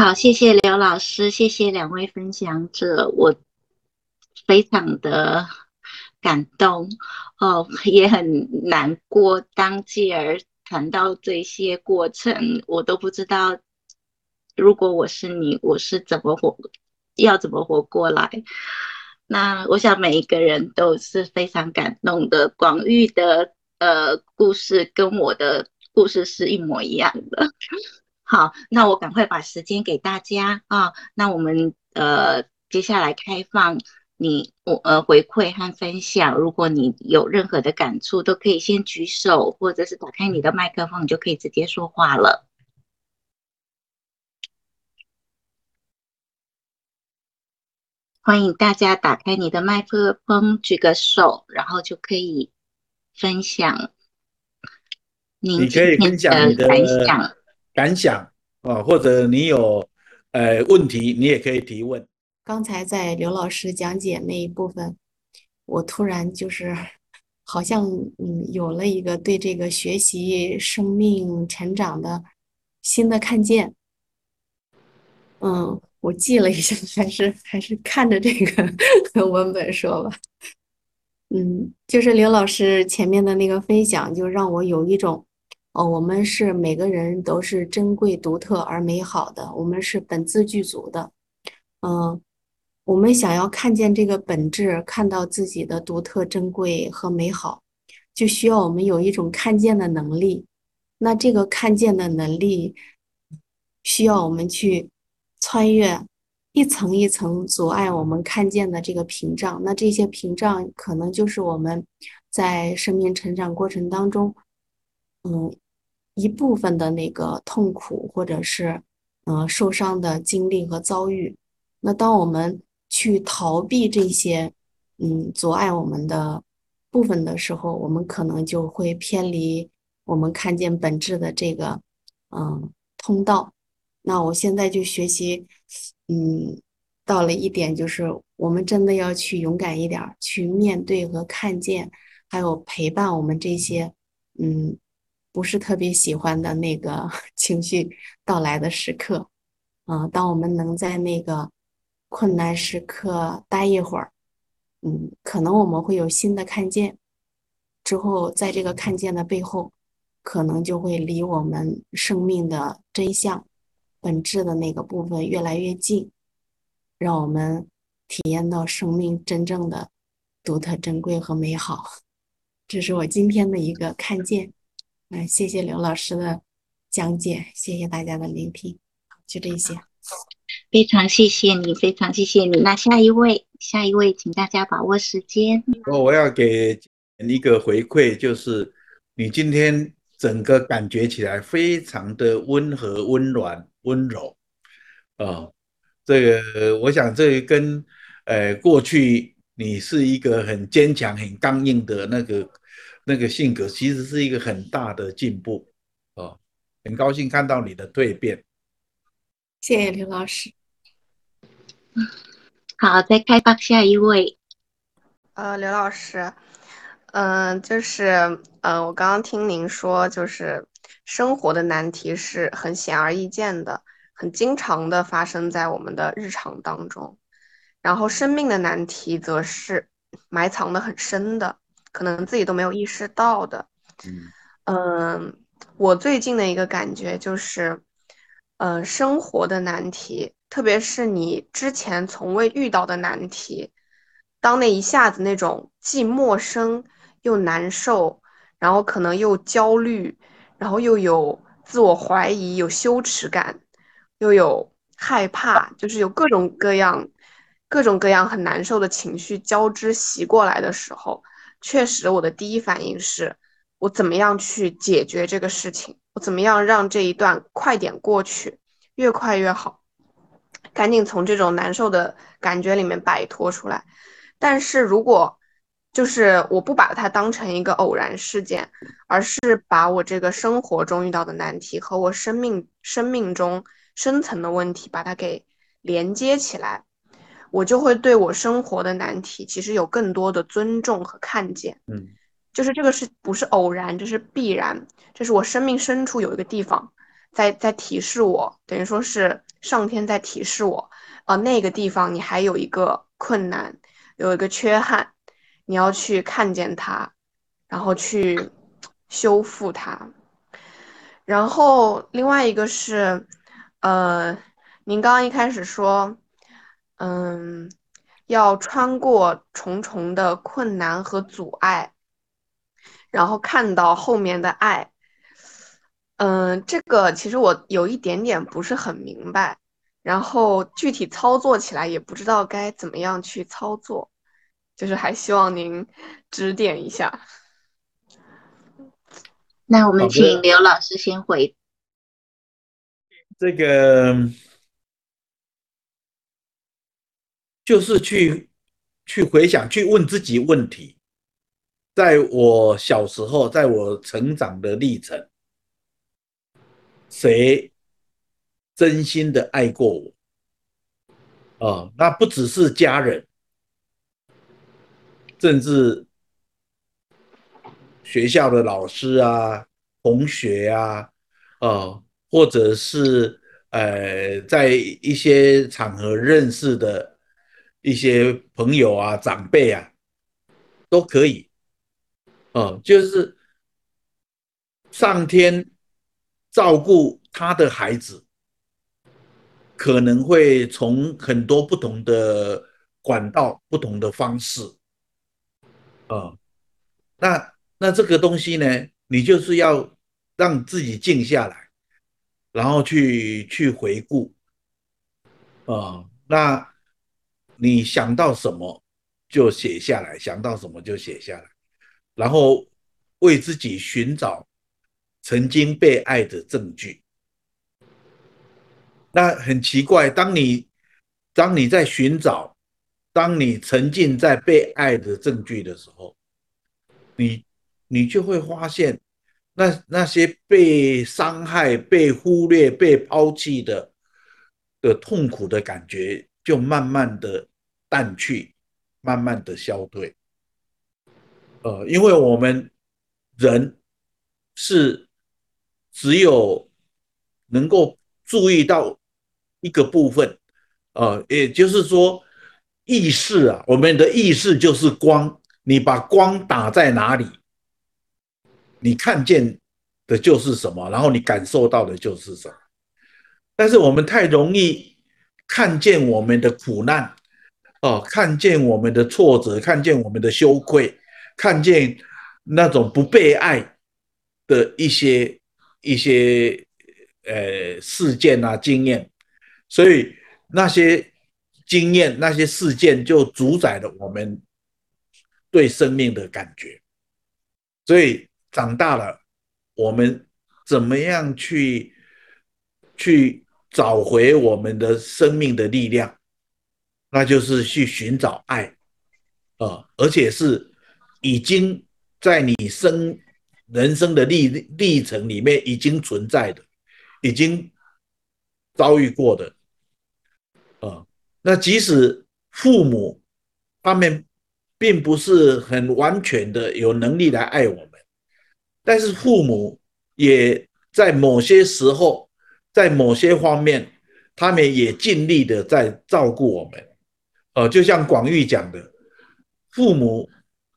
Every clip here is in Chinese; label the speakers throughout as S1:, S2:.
S1: 好，谢谢刘老师，谢谢两位分享者，我非常的感动哦，也很难过。当继儿谈到这些过程，我都不知道，如果我是你，我是怎么活，要怎么活过来？那我想每一个人都是非常感动的。广玉的呃故事跟我的故事是一模一样的。好，那我赶快把时间给大家啊。那我们呃接下来开放你我呃回馈和分享。如果你有任何的感触，都可以先举手，或者是打开你的麦克风，你就可以直接说话了。欢迎大家打开你的麦克风，举个手，然后就可以分享您今天的感想。
S2: 感想啊，或者你有呃问题，你也可以提问。
S3: 刚才在刘老师讲解那一部分，我突然就是好像嗯有了一个对这个学习生命成长的新的看见。嗯，我记了一下，还是还是看着这个 文本说吧。嗯，就是刘老师前面的那个分享，就让我有一种。哦，我们是每个人都是珍贵、独特而美好的，我们是本自具足的。嗯，我们想要看见这个本质，看到自己的独特、珍贵和美好，就需要我们有一种看见的能力。那这个看见的能力，需要我们去穿越一层一层阻碍我们看见的这个屏障。那这些屏障，可能就是我们在生命成长过程当中。嗯，一部分的那个痛苦，或者是嗯、受伤的经历和遭遇，那当我们去逃避这些嗯阻碍我们的部分的时候，我们可能就会偏离我们看见本质的这个嗯通道。那我现在就学习嗯到了一点，就是我们真的要去勇敢一点，去面对和看见，还有陪伴我们这些嗯。不是特别喜欢的那个 情绪到来的时刻，嗯、当我们能在那个困难时刻待一会儿，嗯，可能我们会有新的看见，之后在这个看见的背后，可能就会离我们生命的真相、本质的那个部分越来越近，让我们体验到生命真正的独特、珍贵和美好。这是我今天的一个看见。嗯，谢谢刘老师的讲解，谢谢大家的聆听，就这些。
S1: 非常谢谢你，非常谢谢你。那下一位，下一位，请大家把握时间。
S2: 我我要给一个回馈，就是你今天整个感觉起来非常的温和、温暖、温柔。啊、哦，这个我想这个跟呃过去你是一个很坚强、很刚硬的那个。那个性格其实是一个很大的进步，哦，很高兴看到你的蜕变。
S3: 谢谢刘老师。
S1: 好，再开放下一位。
S4: 呃，刘老师，嗯、呃，就是，嗯、呃，我刚刚听您说，就是生活的难题是很显而易见的，很经常的发生在我们的日常当中，然后生命的难题则是埋藏的很深的。可能自己都没有意识到的，嗯，呃，我最近的一个感觉就是，呃，生活的难题，特别是你之前从未遇到的难题，当那一下子那种既陌生又难受，然后可能又焦虑，然后又有自我怀疑，有羞耻感，又有害怕，就是有各种各样、各种各样很难受的情绪交织袭过来的时候。确实，我的第一反应是，我怎么样去解决这个事情？我怎么样让这一段快点过去，越快越好，赶紧从这种难受的感觉里面摆脱出来。但是如果就是我不把它当成一个偶然事件，而是把我这个生活中遇到的难题和我生命生命中深层的问题把它给连接起来。我就会对我生活的难题，其实有更多的尊重和看见。嗯，就是这个是不是偶然，这是必然，这是我生命深处有一个地方在在提示我，等于说是上天在提示我，啊、呃，那个地方你还有一个困难，有一个缺憾，你要去看见它，然后去修复它。然后另外一个是，呃，您刚刚一开始说，嗯，要穿过重重的困难和阻碍，然后看到后面的爱。嗯，这个其实我有一点点不是很明白，然后具体操作起来也不知道该怎么样去操作，就是还希望您指点一下。
S1: 那我们请刘老师先回。
S2: 这个就是去去回想，去问自己问题。在我小时候，在我成长的历程，谁真心的爱过我？哦，那不只是家人，甚至。学校的老师啊，同学啊，哦，或者是呃，在一些场合认识的一些朋友啊、长辈啊，都可以，哦、就是上天照顾他的孩子，可能会从很多不同的管道、不同的方式，啊、那。那这个东西呢，你就是要让自己静下来，然后去去回顾，啊，那你想到什么就写下来，想到什么就写下来，然后为自己寻找曾经被爱的证据。那很奇怪，当你当你在寻找，当你沉浸在被爱的证据的时候，你。你就会发现，那那些被伤害、被忽略、被抛弃的的痛苦的感觉，就慢慢的淡去，慢慢的消退。呃，因为我们人是只有能够注意到一个部分，呃，也就是说，意识啊，我们的意识就是光，你把光打在哪里？你看见的就是什么，然后你感受到的就是什么。但是我们太容易看见我们的苦难，哦，看见我们的挫折，看见我们的羞愧，看见那种不被爱的一些一些呃事件啊经验，所以那些经验那些事件就主宰了我们对生命的感觉，所以。长大了，我们怎么样去去找回我们的生命的力量？那就是去寻找爱，啊、而且是已经在你生人生的历历程里面已经存在的，已经遭遇过的，啊、那即使父母他们并不是很完全的有能力来爱我们。但是父母也在某些时候，在某些方面，他们也尽力的在照顾我们。呃，就像广玉讲的，父母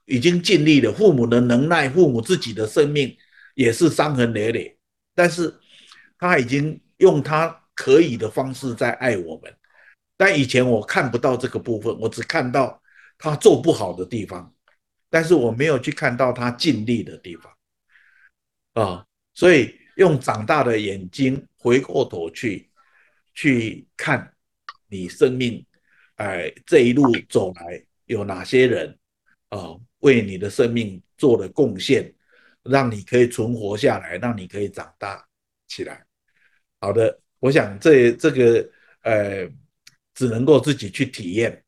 S2: 已经尽力了，父母的能耐，父母自己的生命也是伤痕累累，但是他已经用他可以的方式在爱我们。但以前我看不到这个部分，我只看到他做不好的地方，但是我没有去看到他尽力的地方。啊、所以用长大的眼睛回过头去去看你生命，哎，这一路走来有哪些人啊、哦，为你的生命做了贡献，让你可以存活下来，让你可以长大起来。好的，我想这这个呃，只能够自己去体验。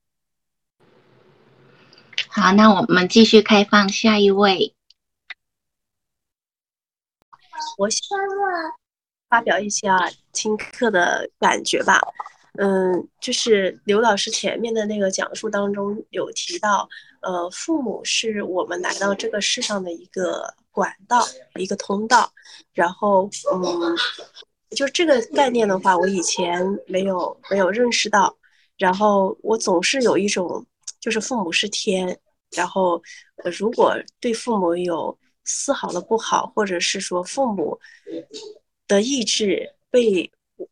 S1: 好，那我们继续开放下一位。
S5: 我想发表一下听课的感觉吧，嗯，就是刘老师前面的那个讲述当中有提到，呃，父母是我们来到这个世上的一个管道，一个通道，然后，嗯，就这个概念的话，我以前没有没有认识到，然后我总是有一种就是父母是天，然后呃如果对父母有丝毫的不好，或者是说父母的意志被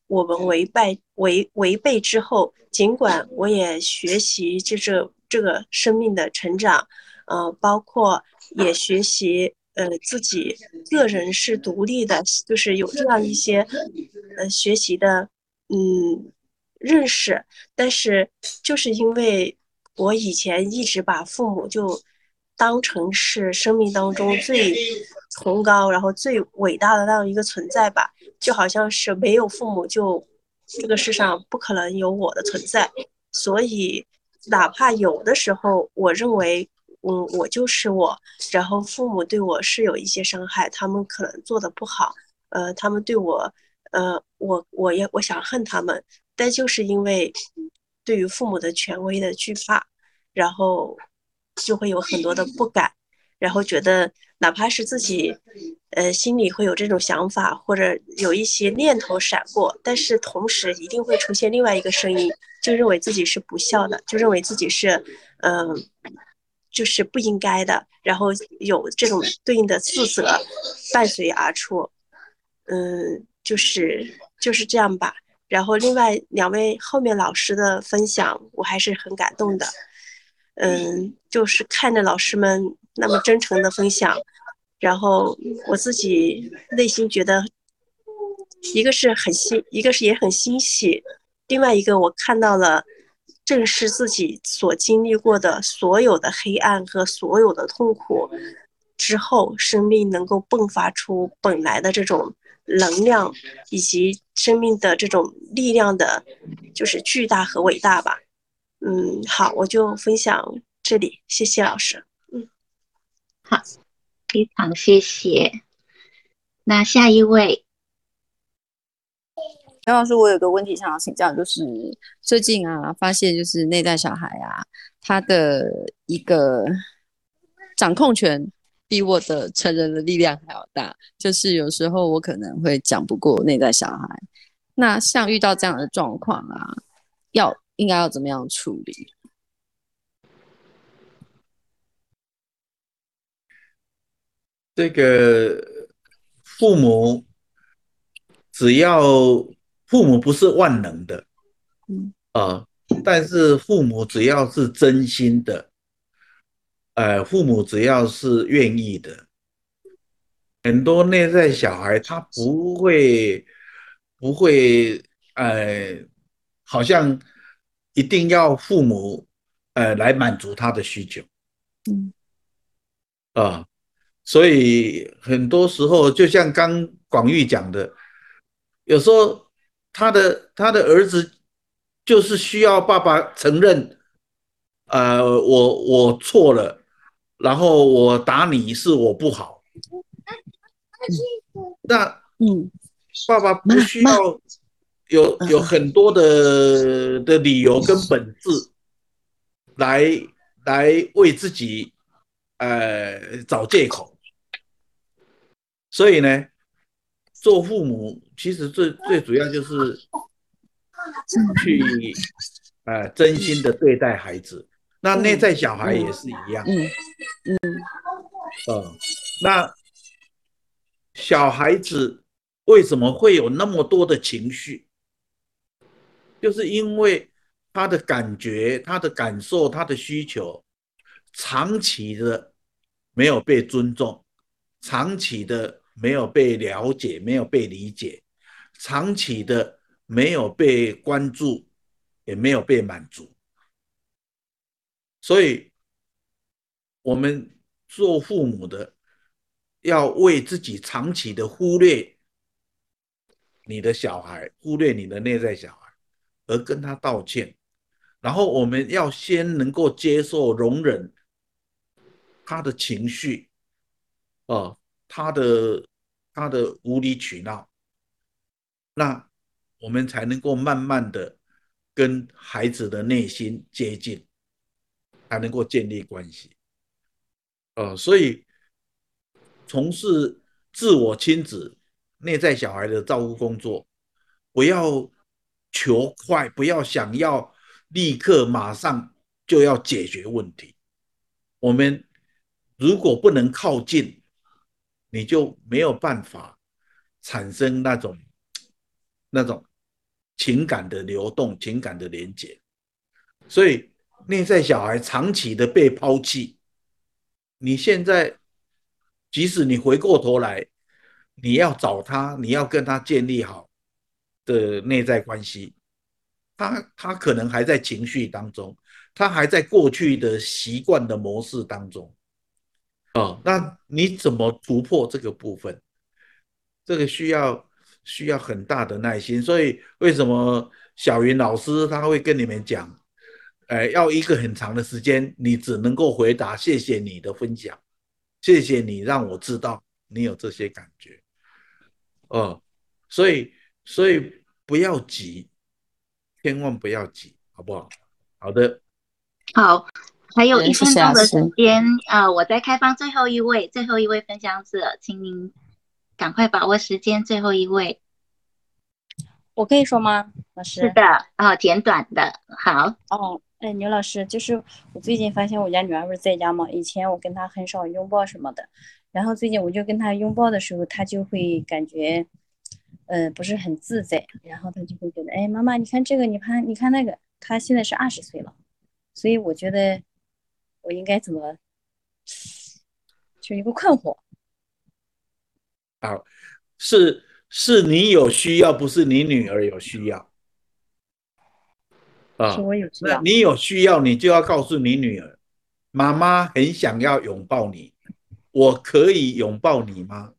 S5: 我们违背违违背之后，尽管我也学习就这这个生命的成长，呃，包括也学习。呃，自己个人是独立的，就是有这样一些呃学习的嗯认识，但是就是因为我以前一直把父母就当成是生命当中最崇高，然后最伟大的那样一个存在吧，就好像是没有父母就这个世上不可能有我的存在，所以哪怕有的时候我认为。嗯，我就是我，然后父母对我是有一些伤害，他们可能做的不好，呃，他们对我，呃，我我也我想恨他们，但就是因为对于父母的权威的惧怕，然后就会有很多的不敢，然后觉得哪怕是自己，呃，心里会有这种想法，或者有一些念头闪过，但是同时一定会出现另外一个声音，就认为自己是不孝的，就认为自己是，嗯、呃。就是不应该的，然后有这种对应的自责伴随而出，嗯，就是就是这样吧。然后另外两位后面老师的分享，我还是很感动的，嗯，就是看着老师们那么真诚的分享，然后我自己内心觉得，一个是很欣，一个是也很欣喜，另外一个我看到了。正视自己所经历过的所有的黑暗和所有的痛苦之后，生命能够迸发出本来的这种能量，以及生命的这种力量的，就是巨大和伟大吧。嗯，好，我就分享这里，谢谢老师。嗯，
S1: 好，非常谢谢。那下一位。
S6: 杨老师，我有个问题想要请教，就是最近啊，发现就是内在小孩啊，他的一个掌控权比我的成人的力量还要大，就是有时候我可能会讲不过内在小孩。那像遇到这样的状况啊，要应该要怎么样处理？
S2: 这个父母只要。父母不是万能的，嗯啊，但是父母只要是真心的，呃，父母只要是愿意的，很多内在小孩他不会不会呃，好像一定要父母呃来满足他的需求，嗯啊，所以很多时候就像刚广玉讲的，有时候。他的他的儿子就是需要爸爸承认，呃，我我错了，然后我打你是我不好。那嗯，爸爸不需要有有很多的的理由跟本质来来为自己呃找借口。所以呢，做父母。其实最最主要就是去呃真心的对待孩子，那内在小孩也是一样。嗯嗯嗯，那小孩子为什么会有那么多的情绪？就是因为他的感觉、他的感受、他的需求，长期的没有被尊重，长期的没有被了解、没有被理解。长期的没有被关注，也没有被满足，所以，我们做父母的要为自己长期的忽略你的小孩，忽略你的内在小孩，而跟他道歉。然后，我们要先能够接受、容忍他的情绪，啊，他的他的无理取闹。那我们才能够慢慢的跟孩子的内心接近，才能够建立关系。呃，所以从事自我亲子内在小孩的照顾工作，不要求快，不要想要立刻马上就要解决问题。我们如果不能靠近，你就没有办法产生那种那种情感的流动、情感的连接。所以内在小孩长期的被抛弃，你现在即使你回过头来，你要找他，你要跟他建立好的内在关系，他他可能还在情绪当中，他还在过去的习惯的模式当中，哦，那你怎么突破这个部分？这个需要需要很大的耐心。所以为什么小云老师他会跟你们讲，呃，要一个很长的时间，你只能够回答谢谢你的分享，谢谢你让我知道你有这些感觉。哦，所以所以不要急，千万不要急，好不好？好的，
S1: 好，还有一分钟的时间啊、呃，我再开放最后一位，最后一位分享者，请您赶快把握时间，最后一位，
S7: 我可以说吗？老师？
S1: 是的，啊、哦，简短的，好。
S7: 哦，哎，牛老师，就是我最近发现我家女儿不是在家吗？以前我跟她很少拥抱什么的。然后最近我就跟她拥抱的时候，她就会感觉，呃，不是很自在。然后他就会觉得，哎，妈妈，你看这个，你看，你看那个。他现在是二十岁了，所以我觉得我应该怎么，就一个困惑。
S2: 好，是是你有需要，不是你女儿有需要。啊，
S7: 是我有需要。
S2: 那你有需要，你就要告诉你女儿，妈妈很想要拥抱你。我可以拥抱你吗？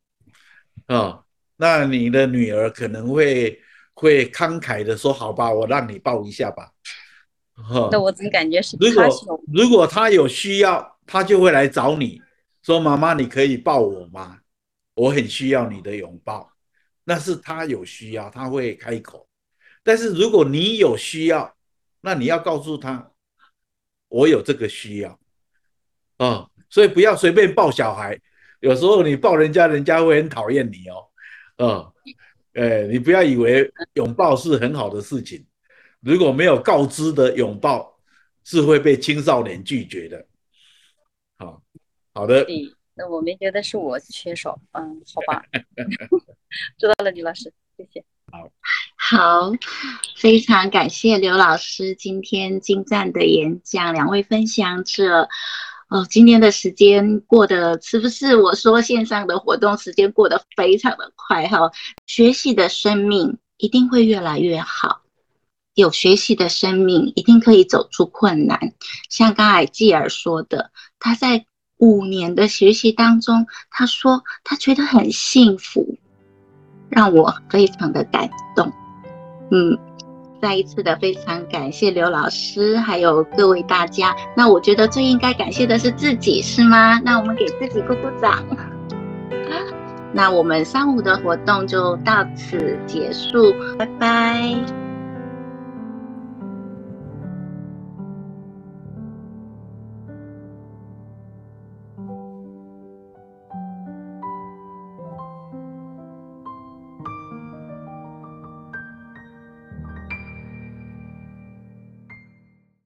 S2: 啊、哦，那你的女儿可能会会慷慨的说：“好吧，我让你抱一下吧。哦”
S7: 那我总感觉是
S2: 如果如果他有需要，他就会来找你说：“妈妈，你可以抱我吗？我很需要你的拥抱。”那是他有需要，他会开口。但是如果你有需要，那你要告诉他：“我有这个需要。”啊。所以不要随便抱小孩，有时候你抱人家，人家会很讨厌你哦。嗯，哎，你不要以为拥抱是很好的事情，如果没有告知的拥抱，是会被青少年拒绝的。好，好的。
S7: 那我没觉得是我缺少，嗯，好吧。知道了，李老师，谢谢。
S2: 好，
S1: 好，非常感谢刘老师今天精湛的演讲，两位分享者。哦，今天的时间过得是不是我说线上的活动时间过得非常的快哈？学习的生命一定会越来越好，有学习的生命一定可以走出困难。像刚才继儿说的，他在五年的学习当中，他说他觉得很幸福，让我非常的感动。嗯。再一次的非常感谢刘老师，还有各位大家。那我觉得最应该感谢的是自己，是吗？那我们给自己鼓鼓掌。那我们上午的活动就到此结束，拜拜。